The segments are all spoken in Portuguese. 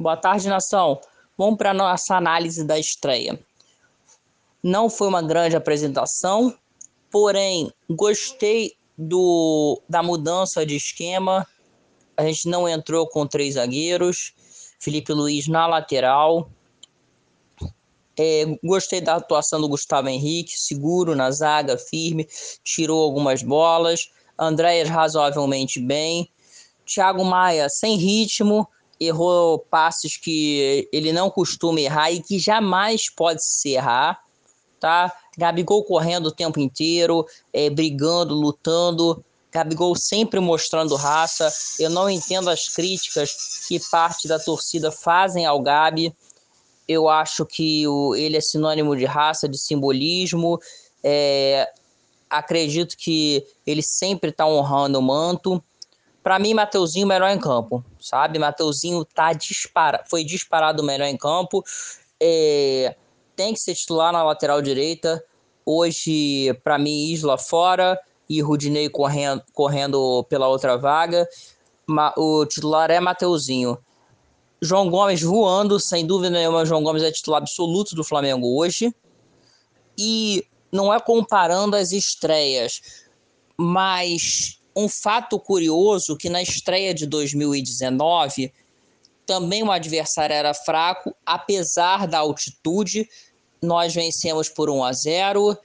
Boa tarde, nação. Vamos para a nossa análise da estreia. Não foi uma grande apresentação, porém, gostei do, da mudança de esquema. A gente não entrou com três zagueiros. Felipe Luiz na lateral. É, gostei da atuação do Gustavo Henrique, seguro na zaga, firme, tirou algumas bolas. Andréas razoavelmente bem. Thiago Maia sem ritmo, errou passes que ele não costuma errar e que jamais pode se errar, tá? Gabigol correndo o tempo inteiro, é, brigando, lutando. Gabigol sempre mostrando raça. Eu não entendo as críticas que parte da torcida fazem ao Gabi. Eu acho que o, ele é sinônimo de raça, de simbolismo. É, acredito que ele sempre está honrando o manto. Para mim, Mateuzinho melhor em campo, sabe? Mateuzinho tá dispara, foi disparado melhor em campo. É, tem que ser titular na lateral direita. Hoje, para mim, Isla fora e Rudinei correndo, correndo pela outra vaga. O titular é Mateuzinho. João Gomes voando, sem dúvida nenhuma, João Gomes é titular absoluto do Flamengo hoje. E não é comparando as estreias, mas um fato curioso que na estreia de 2019 também o adversário era fraco, apesar da altitude. Nós vencemos por 1 a 0.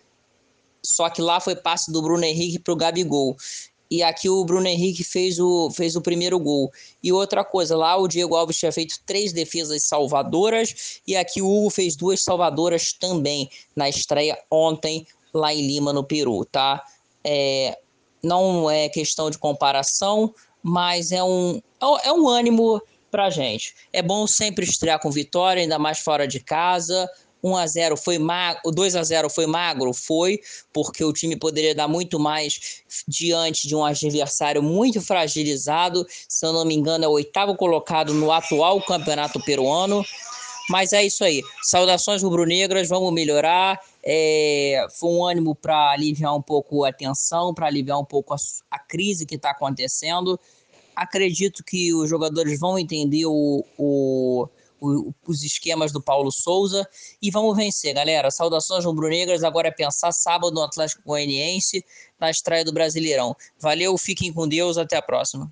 Só que lá foi passe do Bruno Henrique para o Gabigol. E aqui o Bruno Henrique fez o, fez o primeiro gol. E outra coisa, lá o Diego Alves tinha feito três defesas salvadoras. E aqui o Hugo fez duas salvadoras também na estreia ontem lá em Lima, no Peru, tá? É, não é questão de comparação, mas é um, é um ânimo pra gente. É bom sempre estrear com vitória, ainda mais fora de casa. 1 a 0 foi magro, 2 a 0 foi magro, foi, porque o time poderia dar muito mais diante de um adversário muito fragilizado. Se eu não me engano, é o oitavo colocado no atual campeonato peruano. Mas é isso aí. Saudações rubro-negras, vamos melhorar. É, foi um ânimo para aliviar um pouco a tensão, para aliviar um pouco a, a crise que está acontecendo. Acredito que os jogadores vão entender o, o, o, os esquemas do Paulo Souza e vamos vencer, galera. Saudações rubro-negras. Agora é pensar sábado no Atlético Goianiense na estreia do Brasileirão. Valeu, fiquem com Deus, até a próxima.